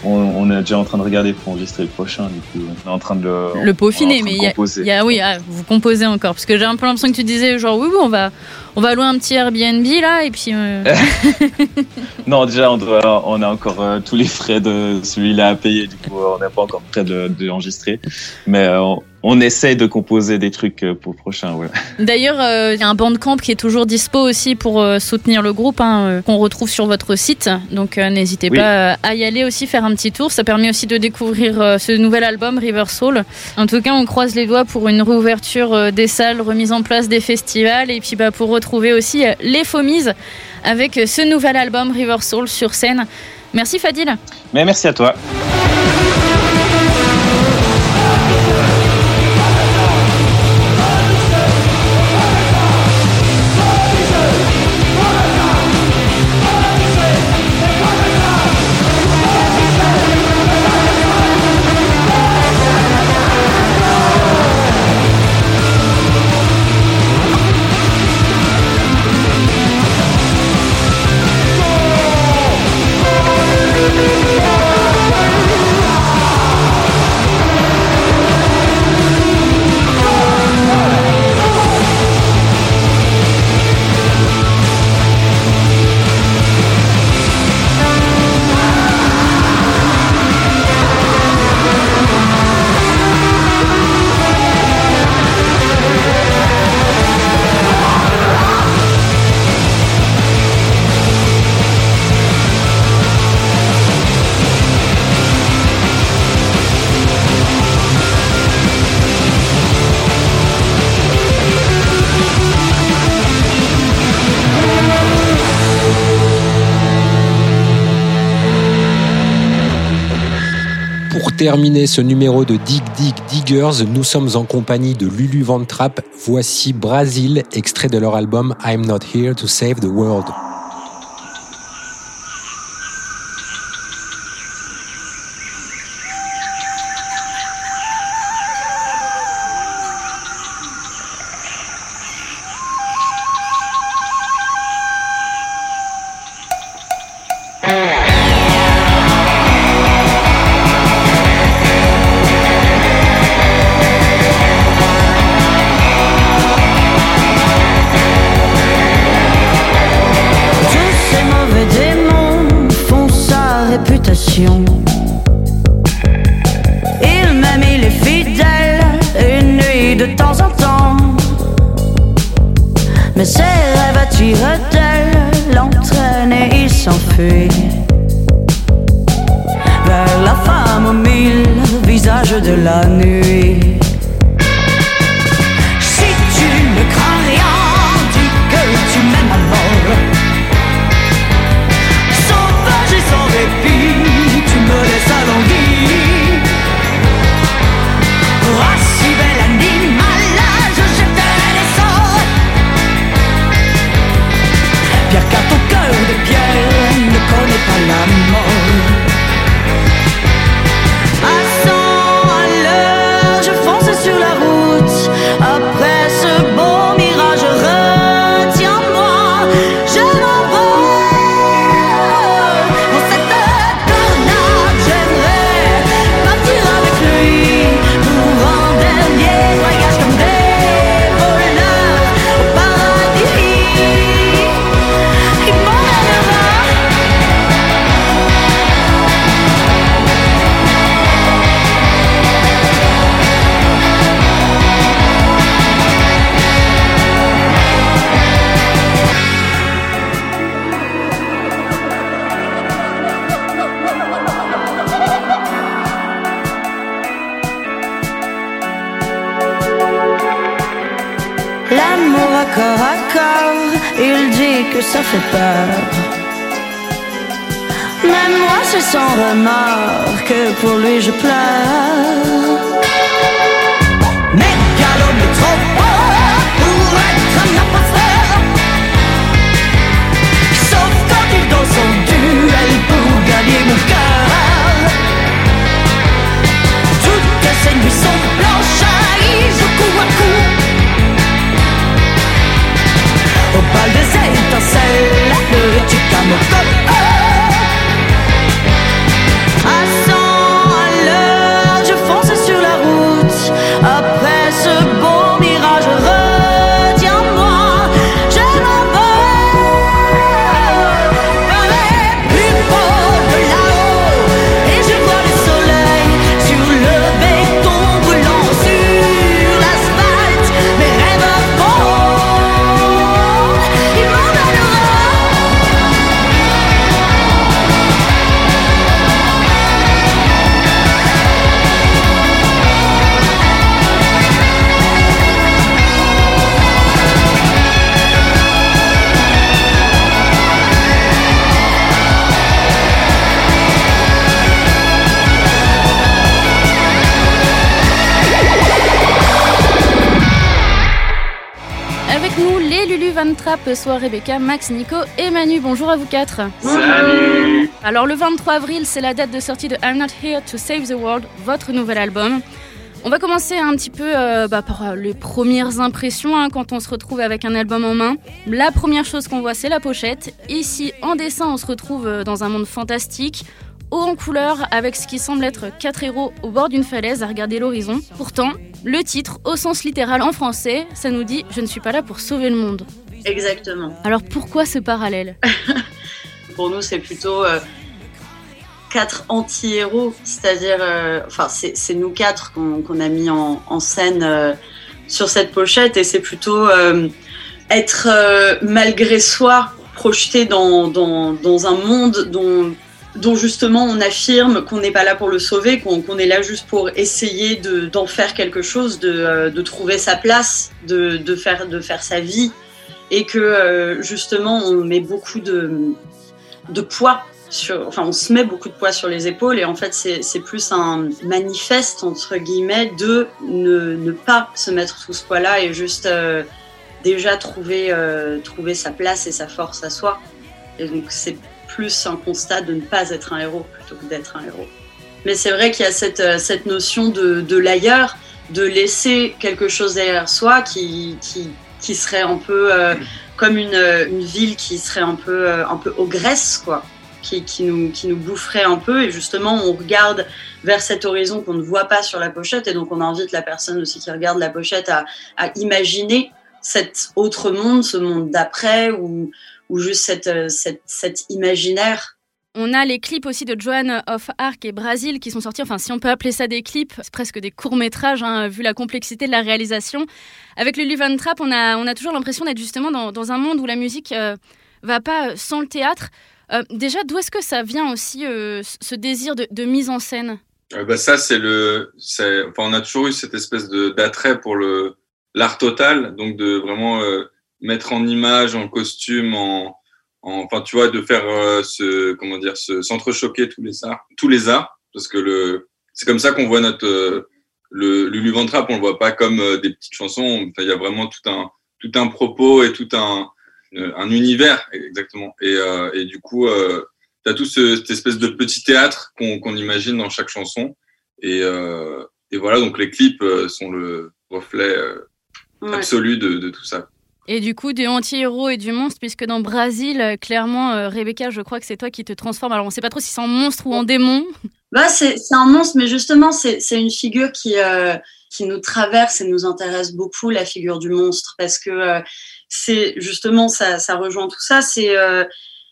on, on est déjà en train de regarder pour enregistrer le prochain. Du coup, on est en train de le, Le peaufiner, mais il y a, y a- oui, ah, vous composez encore parce que j'ai un peu l'impression que tu disais genre oui, oui, on va, on va louer un petit Airbnb là et puis. euh, Non, déjà, on, doit, on a encore euh, tous les frais de celui-là à payer. Du coup, on n'est pas encore prêt de, de l'enregistrer. Mais euh, on, on essaye de composer des trucs euh, pour le prochain. Ouais. D'ailleurs, euh, il y a un bandcamp qui est toujours dispo aussi pour euh, soutenir le groupe, hein, euh, qu'on retrouve sur votre site. Donc euh, n'hésitez Oui. pas euh, à y aller aussi, faire un petit tour. Ça permet aussi de découvrir euh, ce nouvel album, River Soul. En tout cas, on croise les doigts pour une réouverture euh, des salles, remise en place des festivals, et puis bah, pour retrouver aussi euh, les Fomises avec euh, ce nouvel album, River Soul, sur scène. Merci Fadil. Mais merci à toi. Terminer ce numéro de Dig Dig Diggers, nous sommes en compagnie de Lulu Van Trapp. Voici Brasil, extrait de leur album I'm Not Here to Save the World. Même moi c'est sans remords que pour lui je pleure. Mégalo métropole pour être un imposteur. Sauf quand il danse son duel pour gagner mon cœur. Toutes ces nuits bal des étincelles, le tucamo À Lulu Van Trapp, soit Rebecca, Max, Nico et Manu. Bonjour à vous quatre. Salut Alors le 23 avril, c'est la date de sortie de I'm Not Here to Save the World, votre nouvel album. On va commencer un petit peu euh, bah, par euh, les premières impressions hein, quand on se retrouve avec un album en main. La première chose qu'on voit, c'est la pochette. Ici, en dessin, on se retrouve euh, dans un monde fantastique, haut en couleur, avec ce qui semble être quatre héros au bord d'une falaise à regarder l'horizon. Pourtant, le titre, au sens littéral en français, ça nous dit Je ne suis pas là pour sauver le monde. Exactement. Alors pourquoi ce parallèle? Pour nous, c'est plutôt euh, quatre anti-héros, c'est-à-dire, euh, enfin, c'est nous quatre qu'on a mis en, en scène euh, sur cette pochette, et c'est plutôt euh, être malgré soi projeté dans, dans, dans un monde dont dont justement on affirme qu'on n'est pas là pour le sauver, qu'on est là juste pour essayer de- d'en faire quelque chose, de, euh, de trouver sa place, de, de, faire, de faire sa vie, et que euh, justement on met beaucoup de, de poids sur, enfin on se met beaucoup de poids sur les épaules, et en fait c'est plus un manifeste entre guillemets de ne, ne pas se mettre tout ce poids-là et juste euh, déjà trouver, trouver sa place et sa force à soi. Et donc c'est plus un constat de ne pas être un héros plutôt que d'être un héros. Mais c'est vrai qu'il y a cette, euh, cette notion de, de l'ailleurs, de laisser quelque chose derrière soi qui, qui, qui serait un peu euh, comme une, euh, une ville qui serait un peu, un peu ogresse, quoi. Qui, qui, nous, qui nous boufferait un peu et justement on regarde vers cet horizon qu'on ne voit pas sur la pochette et donc on invite la personne aussi qui regarde la pochette à, à imaginer cet autre monde, ce monde d'après ou, ou juste cette, euh, cette, cet imaginaire On a les clips aussi de Joan of Arc et Brasil qui sont sortis, enfin si on peut appeler ça des clips, c'est presque des courts-métrages hein, vu la complexité de la réalisation. Avec le Van Trap, on a, on a toujours l'impression d'être justement dans, dans un monde où la musique euh, va pas euh, sans le théâtre. Euh, déjà, d'où est-ce que ça vient aussi euh, ce désir de, de mise en scène? Euh, bah, ça, c'est le. Enfin, on a toujours eu cette espèce d'attrait pour le l'art total, donc de vraiment euh, mettre en image, en costume, en, en- enfin, tu vois, de faire euh, ce, comment dire, ce s'entrechoquer tous les arts, tous les arts, parce que le, c'est comme ça qu'on voit notre euh, le Lulu Van Trapp, on le voit pas comme euh, des petites chansons. Il y a vraiment tout un tout un propos et tout un euh, un univers exactement. Et, euh, et du coup. Euh, T'as tout ce, cette espèce de petit théâtre qu'on qu'on imagine dans chaque chanson. Et, euh, et voilà, donc les clips sont le reflet euh, Ouais. absolu de, de tout ça. Et du coup, du anti-héros et du monstre, puisque dans Brasil, euh, clairement, euh, Rebecca, je crois que c'est toi qui te transforme. Alors, on sait pas trop si c'est en monstre ou en démon. Bah, c'est un monstre, mais justement, c'est une figure qui, euh, qui nous traverse et nous intéresse beaucoup, la figure du monstre, parce que c'est justement, ça, ça rejoint tout ça, c'est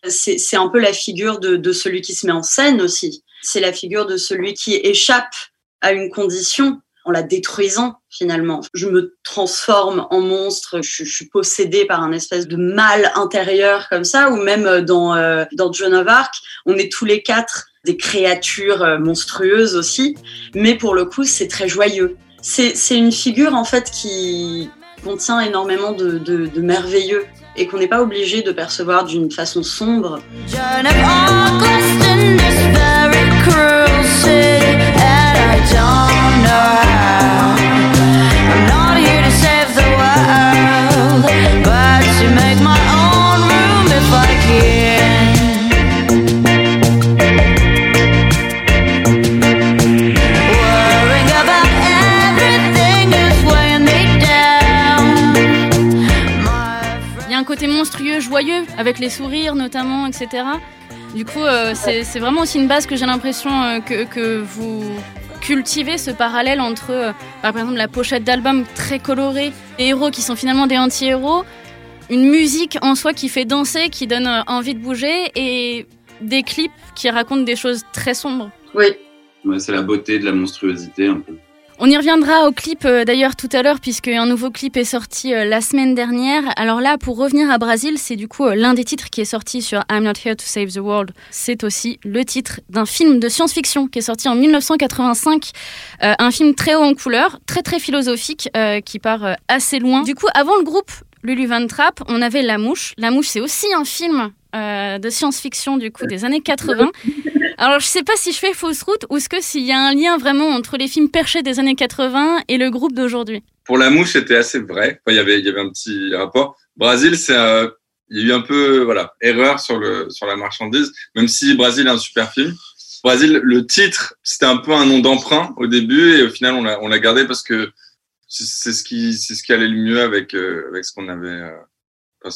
c'est un peu la figure de celui qui se met en scène aussi. C'est la figure de celui qui échappe à une condition en la détruisant finalement. Je me transforme en monstre, je, suis possédée par un espèce de mal intérieur comme ça, ou même euh, dans, euh, dans Joan of Arc, on est tous les quatre des créatures euh, monstrueuses aussi, mais pour le coup c'est très joyeux. C'est une figure en fait qui contient énormément de, de- de merveilleux et qu'on n'est pas obligé de percevoir d'une façon sombre. Avec les sourires notamment, etc. Du coup, euh, c'est vraiment aussi une base que j'ai l'impression euh, que, que vous cultivez ce parallèle entre, euh, par exemple, la pochette d'album très colorée, des héros qui sont finalement des anti-héros, une musique en soi qui fait danser, qui donne euh, envie de bouger, et des clips qui racontent des choses très sombres. Oui. Ouais, c'est la beauté de la monstruosité un peu. On y reviendra au clip euh, d'ailleurs tout à l'heure puisque un nouveau clip est sorti euh, la semaine dernière. Alors là, pour revenir à Brésil, c'est du coup euh, l'un des titres qui est sorti sur I'm Not Here to Save the World. C'est aussi le titre d'un film de science-fiction qui est sorti en 1985. Euh, un film très haut en couleur, très très philosophique, qui part assez loin. Du coup, avant le groupe Lulu Van Trapp, on avait La Mouche. La Mouche, c'est aussi un film de science-fiction du coup des années 80. Alors je sais pas si je fais fausse route ou est-ce que s'il y a un lien vraiment entre les films perchés des années 80 et le groupe d'aujourd'hui. Pour la mouche, c'était assez vrai. Il y avait, un petit rapport. Brésil, euh, il y a eu un peu, voilà, erreur sur la marchandise. Même si Brésil est un super film. Brésil, le titre, c'était un peu un nom d'emprunt au début et au final, on l'a, gardé parce que c'est ce qui, ce allait le mieux avec, euh, ce qu'on avait, euh,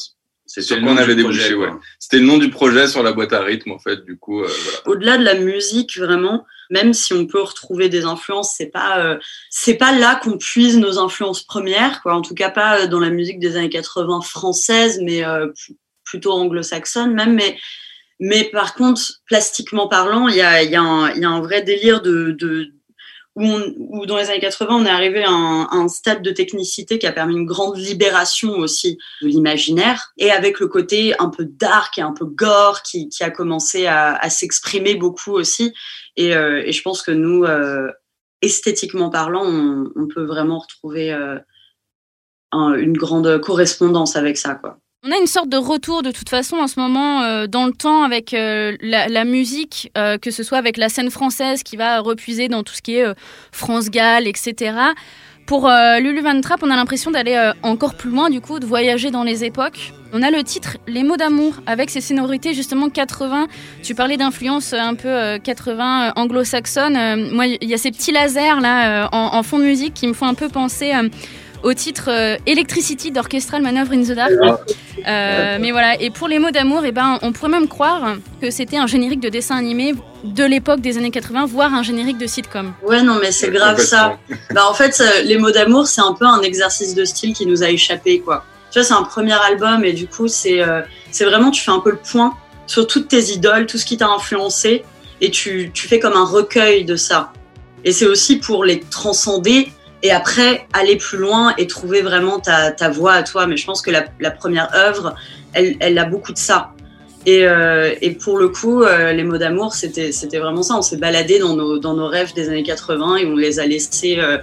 C'est sur le quoi on nom avait du débouché, projet, ouais. quoi. C'était le nom du projet sur la boîte à rythme, en fait. Du coup, euh, voilà. Au-delà de la musique, vraiment, même si on peut retrouver des influences, c'est pas euh, c'est pas là qu'on puise nos influences premières, quoi. En tout cas, pas euh, dans la musique des années 80 française, mais euh, plutôt anglo-saxonne même. Mais mais par contre, plastiquement parlant, il y a il y a y a un vrai délire de, de où, on- où dans les années 80, on est arrivé à un, à un stade de technicité qui a permis une grande libération aussi de l'imaginaire, et avec le côté un peu dark et un peu gore qui, qui a commencé à, à s'exprimer beaucoup aussi. Et, euh, et je pense que nous, euh, esthétiquement parlant, on, on peut vraiment retrouver euh, un- une grande correspondance avec ça. Quoi. On a une sorte de retour de toute façon en ce moment euh, dans le temps avec euh, la, musique, euh, que ce soit avec la scène française qui va repuiser dans tout ce qui est France Gall, etc. Pour Lulu Van Trapp, on a l'impression d'aller encore plus loin, du coup, de voyager dans les époques. On a le titre Les mots d'amour avec ses sonorités justement 80. Tu parlais d'influence un peu euh, 80 euh, anglo-saxonne. Moi, il y a ces petits lasers là en, en fond de musique qui me font un peu penser au titre euh, Electricity d'Orchestral Manoeuvre in the Dark. Euh, mais voilà, et pour les mots d'amour, eh ben, on pourrait même croire que c'était un générique de dessin animé de l'époque des années 80, voire un générique de sitcom. Ouais, non, mais c'est grave ça. Bah, en fait, les mots d'amour, c'est un peu un exercice de style qui nous a échappé, quoi. Tu vois, c'est un premier album et du coup, c'est euh, c'est vraiment, tu fais un peu le point sur toutes tes idoles, tout ce qui t'a influencé et tu, tu fais comme un recueil de ça. Et c'est aussi pour les transcender et après aller plus loin et trouver vraiment ta, voix à toi. Mais je pense que la, première œuvre, elle, elle a beaucoup de ça. Et, euh, et pour le coup, euh, les mots d'amour, c'était vraiment ça. On s'est baladé dans nos, dans nos rêves des années 80 et on les a laissés euh,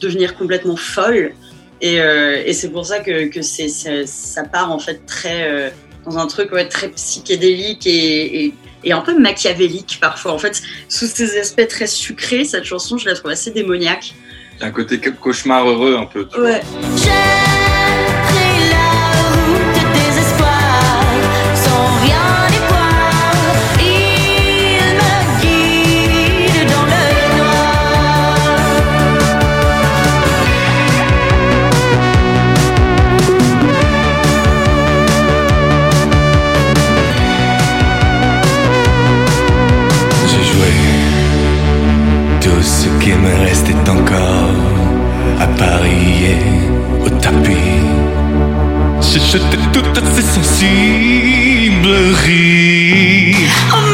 devenir complètement folles. Et, et c'est pour ça que, que c'est- ça part en fait très dans un truc ouais, très psychédélique et, et, et un peu machiavélique parfois. En fait, sous ces aspects très sucrés, cette chanson, je la trouve assez démoniaque. Il y a un côté cauchemar heureux, un peu. tu. Ouais. J'ai jeté toutes ces sensibleries. Oh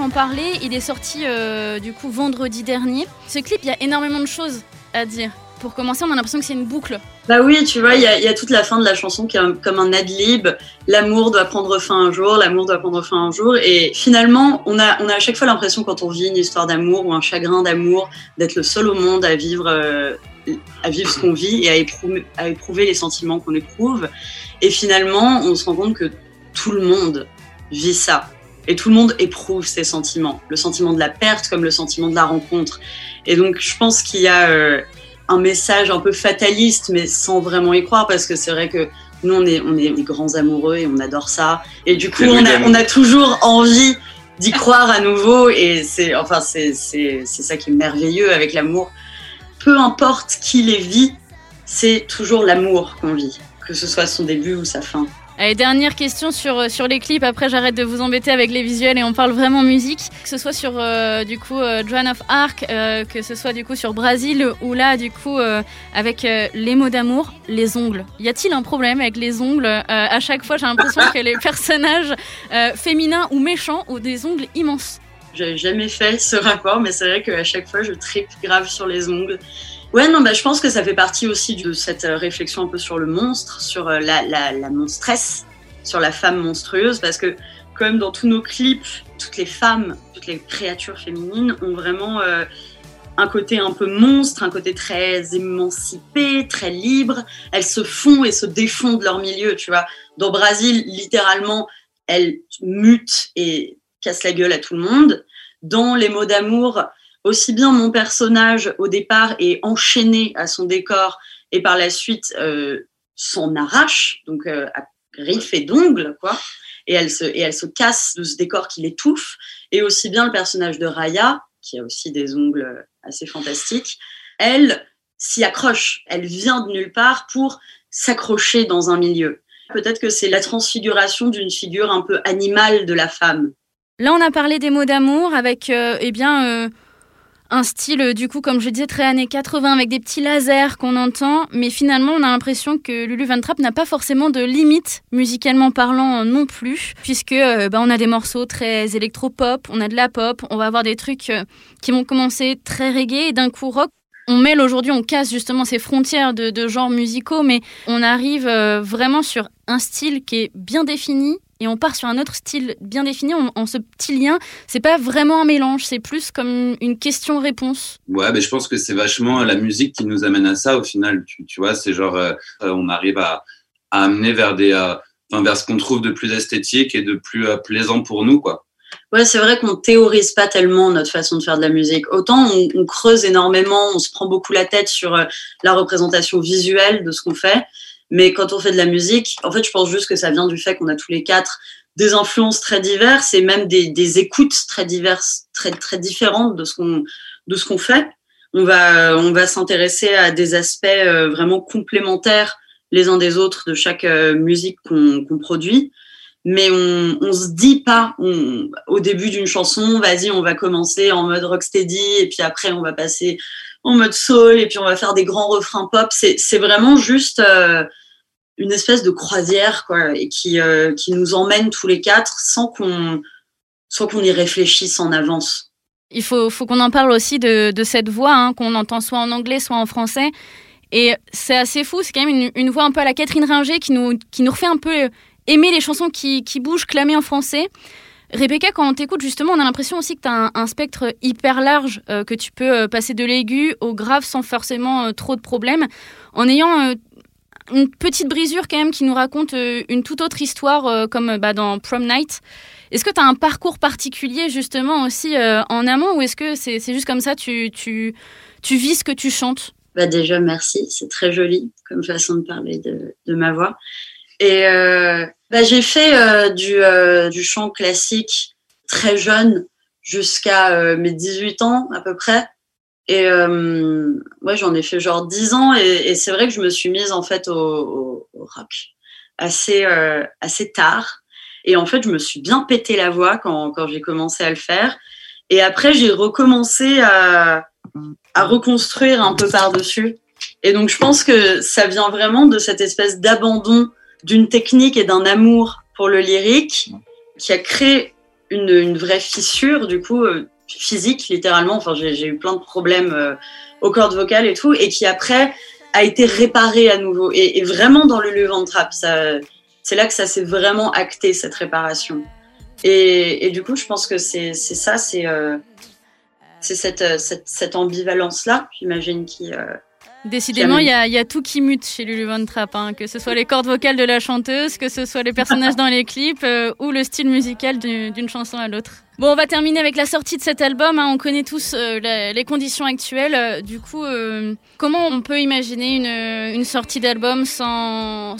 en parler. Il est sorti euh, du coup vendredi dernier. Ce clip, il y a énormément de choses à dire. Pour commencer, on a l'impression que c'est une boucle. Bah oui, tu vois, il y, a- toute la fin de la chanson qui est comme un ad-lib. L'amour doit prendre fin un jour, l'amour doit prendre fin un jour. Et finalement, on a, on a à chaque fois l'impression quand on vit une histoire d'amour ou un chagrin d'amour d'être le seul au monde à vivre, euh, à vivre ce qu'on vit et à éprouver, à éprouver les sentiments qu'on éprouve. Et finalement, on se rend compte que tout le monde vit ça. Et tout le monde éprouve ces sentiments. Le sentiment de la perte comme le sentiment de la rencontre. Et donc, je pense qu'il y a euh, un message un peu fataliste, mais sans vraiment y croire, parce que c'est vrai que nous, on est, on est des grands amoureux et on adore ça. Et du coup, on a, on a toujours envie d'y croire à nouveau. Et c'est, enfin, c'est, c'est, c'est ça qui est merveilleux avec l'amour. Peu importe qui les vit, c'est toujours l'amour qu'on vit, que ce soit son début ou sa fin. Dernière question sur, euh, sur les clips. Après, j'arrête de vous embêter avec les visuels et on parle vraiment musique. Que ce soit sur, euh, du coup, euh, of Arc, que ce soit, du coup, sur Brésil ou là, du coup, avec les mots d'amour, les ongles. Y a-t-il un problème avec les ongles? À chaque fois, j'ai l'impression que les personnages féminins ou méchants ont des ongles immenses. J'avais jamais fait ce rapport, mais c'est vrai qu'à chaque fois, je tripe grave sur les ongles. Ouais, non, bah, je pense que ça fait partie aussi de cette euh, réflexion un peu sur le monstre, sur euh, la, la, monstresse, sur la femme monstrueuse, parce que comme dans tous nos clips, toutes les femmes, toutes les créatures féminines ont vraiment euh, un côté un peu monstre, un côté très émancipé, très libre. Elles se font et se défont de leur milieu, tu vois. Dans Brésil, littéralement, elles mutent et cassent la gueule à tout le monde. Dans Les mots d'amour, aussi bien mon personnage au départ est enchaîné à son décor et par la suite euh, s'en arrache, donc euh, à griffes et d'ongles, quoi. Et elle, se, et elle se casse de ce décor qui l'étouffe. Et aussi bien le personnage de Raya, qui a aussi des ongles assez fantastiques, elle s'y accroche. Elle vient de nulle part pour s'accrocher dans un milieu. Peut-être que c'est la transfiguration d'une figure un peu animale de la femme. Là, on a parlé des mots d'amour avec, euh, eh bien, euh, un style, euh, du coup, comme je disais, très années 80, avec des petits lasers qu'on entend. Mais finalement, on a l'impression que Lulu Van Trapp n'a pas forcément de limite, musicalement parlant, non plus. Puisque euh, bah, on a des morceaux très électro-pop, on a de la pop, on va avoir des trucs euh, qui vont commencer très reggae et d'un coup rock. On mêle aujourd'hui, on casse justement ces frontières de, genres musicaux, mais on arrive vraiment sur un style qui est bien défini et on part sur un autre style bien défini. En, en ce petit lien, c'est pas vraiment un mélange, c'est plus comme une question-réponse. Ouais, mais je pense que c'est vachement la musique qui nous amène à ça au final. Tu, tu vois, c'est genre, euh, on arrive à, à amener vers des, euh, enfin, vers ce qu'on trouve de plus esthétique et de plus euh, plaisant pour nous, quoi. Ouais, c'est vrai qu'on théorise pas tellement notre façon de faire de la musique. Autant on, on creuse énormément, on se prend beaucoup la tête sur euh, la représentation visuelle de ce qu'on fait. Mais quand on fait de la musique, en fait, je pense juste que ça vient du fait qu'on a tous les quatre des influences très diverses et même des, écoutes très diverses, très très différentes de ce qu'on de ce qu'on fait. On va on va s'intéresser à des aspects euh, vraiment complémentaires les uns des autres de chaque euh, musique qu'on produit mais on, on se dit pas au début d'une chanson, vas-y, on va commencer en mode rocksteady et puis après on va passer en mode soul et puis on va faire des grands refrains pop. C'est vraiment juste euh, une espèce de croisière quoi et qui euh, qui nous emmène tous les quatre sans qu'on sans qu'on y réfléchisse en avance. Il faut, faut qu'on en parle aussi de, de cette voix hein, qu'on entend soit en anglais, soit en français. Et c'est assez fou, c'est quand même une, une voix un peu à la Catherine Ringer qui nous, qui nous refait un peu aimer les chansons qui, qui bougent, clamées en français. Rebecca, quand on t'écoute, justement, on a l'impression aussi que tu as un, spectre hyper large, euh, que tu peux euh, passer de l'aigu au grave sans forcément trop de problèmes, en ayant une petite brisure quand même qui nous raconte euh, une toute autre histoire, euh, comme euh, bah, dans Prom Night. Est-ce que tu as un parcours particulier justement aussi en amont ou est-ce que c'est juste comme ça, tu, tu, vis ce que tu chantes? Bah déjà merci, c'est très joli comme façon de parler de, ma voix. Et bah, j'ai fait du, chant classique très jeune jusqu'à mes 18 ans à peu près. Et euh, ouais, j'en ai fait genre 10 ans et, et c'est vrai que je me suis mise en fait au, au, au rock assez, euh, assez tard. Et en fait, je me suis bien pété la voix quand, quand j'ai commencé à le faire. Et après, j'ai recommencé à, à reconstruire un peu par-dessus. Et donc, je pense que ça vient vraiment de cette espèce d'abandon d'une technique et d'un amour pour le lyrique qui a créé une, une vraie fissure, du coup, euh, physique, littéralement. Enfin, j'ai eu plein de problèmes euh, aux cordes vocales et tout, et qui après a été réparé à nouveau. Et, et vraiment dans le Le Vent Trap, ça, c'est là que ça s'est vraiment acté, cette réparation. Et, et du coup, je pense que c'est ça, c'est euh, c'est cette, euh, cette, cette ambivalence-là, j'imagine, qui. euh, Décidément, il y a, il y a tout qui mute chez Lulu Von Trapp, hein, que ce soit les cordes vocales de la chanteuse, que ce soit les personnages dans les clips euh, ou le style musical du- d'une chanson à l'autre. Bon, on va terminer avec la sortie de cet album. hein. On connaît tous euh, les conditions actuelles. Euh, Du coup, euh, comment on peut imaginer une, sortie d'album sans,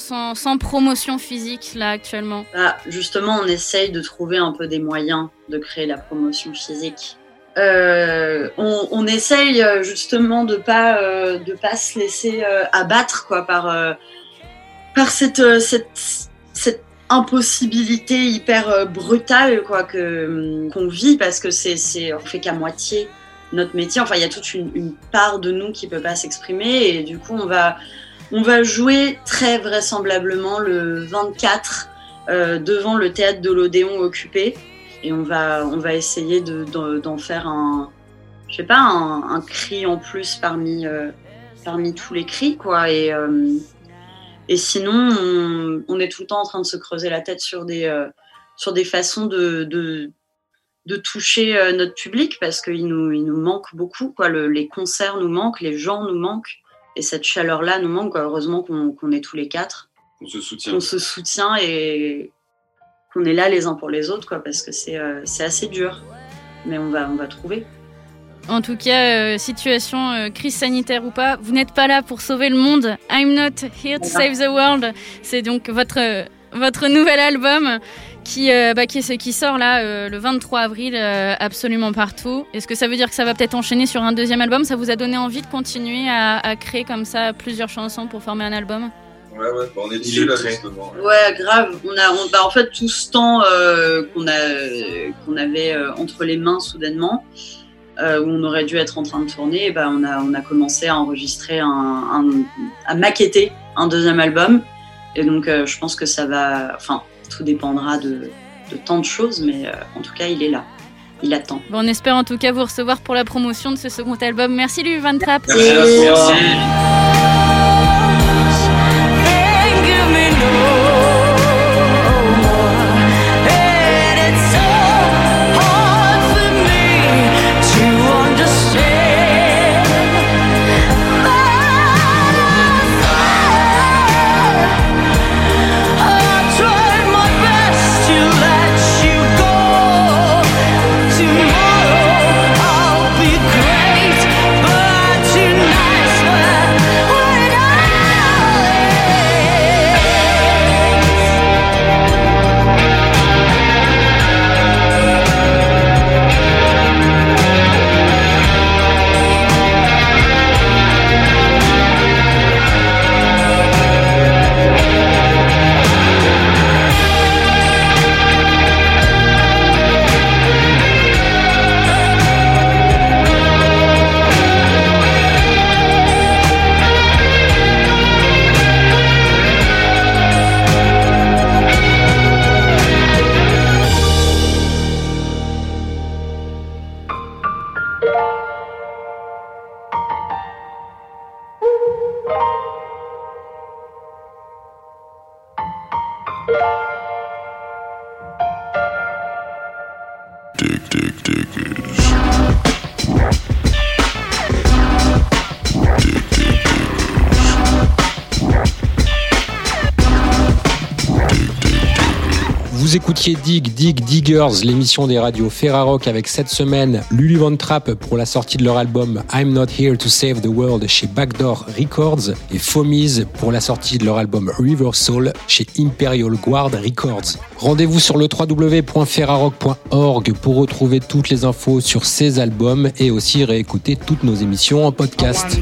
promotion physique là actuellement? Bah, justement, on essaye de trouver un peu des moyens de créer la promotion physique. On, essaye justement de pas de pas se laisser abattre quoi par par cette cette impossibilité hyper euh, brutale quoi que qu'on vit parce que c'est c'est on fait qu'à moitié notre métier. Enfin, il y a toute une, part de nous qui peut pas s'exprimer. Et du coup, on va on va jouer très vraisemblablement le 24 euh, devant le théâtre de l'Odéon occupé. Et on va on va essayer de d'en d'en faire un je sais pas un, un cri en plus parmi euh, parmi tous les cris quoi. Et euh, et sinon on, on est tout le temps en train de se creuser la tête sur des euh, sur des façons de de, de toucher euh, notre public parce qu'il nous il nous manque beaucoup quoi Le- les concerts nous manquent les gens nous manquent et cette chaleur là nous manque quoi. heureusement qu'on qu'on est tous les quatre On se soutient. qu'on se soutient et qu'on est là les uns pour les autres, quoi, parce que c'est euh, assez dur. Mais on va, on va trouver. En tout cas, euh, situation euh, crise sanitaire ou pas, vous n'êtes pas là pour sauver le monde. I'm not here to save the world. C'est donc votre votre nouvel album qui euh, bah, qui, est- qui sort là euh, le 23 avril euh, absolument partout. Est-ce que ça veut dire que ça va peut-être enchaîner sur un deuxième album? Ça vous a donné envie de continuer à, à créer comme ça plusieurs chansons pour former un album? Ouais, ouais, bah, on est dessus là, justement. Ouais, grave. On a, on, bah, en fait, tout ce temps euh, qu'on a, qu'on avait euh, entre les mains soudainement, euh, où on aurait dû être en train de tourner, bah, on a, on a commencé à enregistrer un, un- à maqueter un deuxième album. Et donc, euh, je pense que ça va, enfin, tout dépendra de, de tant de choses, mais euh, en tout cas, il est là. Il attend. Bon, on espère en tout cas vous recevoir pour la promotion de ce second album. Merci Louis Van Trapp. Vous L'émission des radios Ferrarock avec cette semaine Lulu Von Trapp pour la sortie de leur album I'm Not Here to Save the World chez Backdoor Records et Fomies pour la sortie de leur album River Soul chez Imperial Guard Records. Rendez-vous sur le www.ferrarock.org pour retrouver toutes les infos sur ces albums et aussi réécouter toutes nos émissions en podcast.